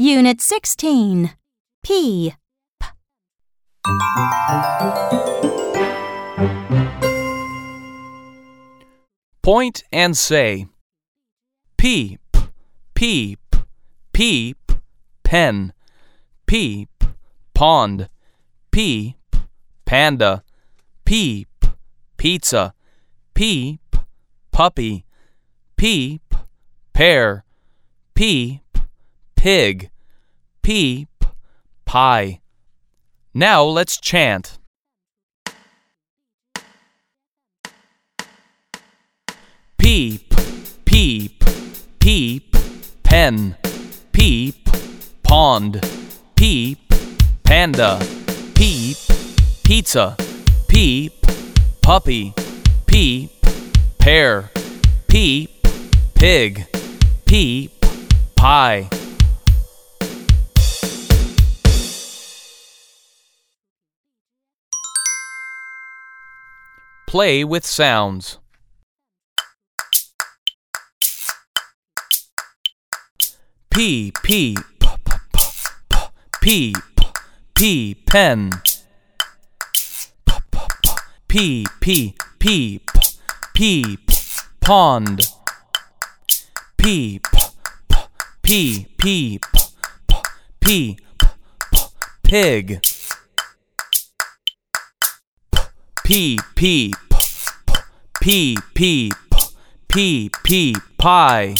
Unit 16. P. P. Point and say. Peep, peep, peep, pen, peep, pond, peep, panda, peep, pizza, peep, puppy, peep, pear, peep, pig, peep, pie. Now let's chant. Peep, peep, peep, pen, peep, pond, peep, panda, peep, pizza, peep, puppy, peep, pear, peep, pig, peep, pie. Play with sounds. P, P, p, p, p, p, p, p, pen. P, P, P, P, P, pond. P, P, P, P, P, P, pig. P, P, P, P, P, P, pie.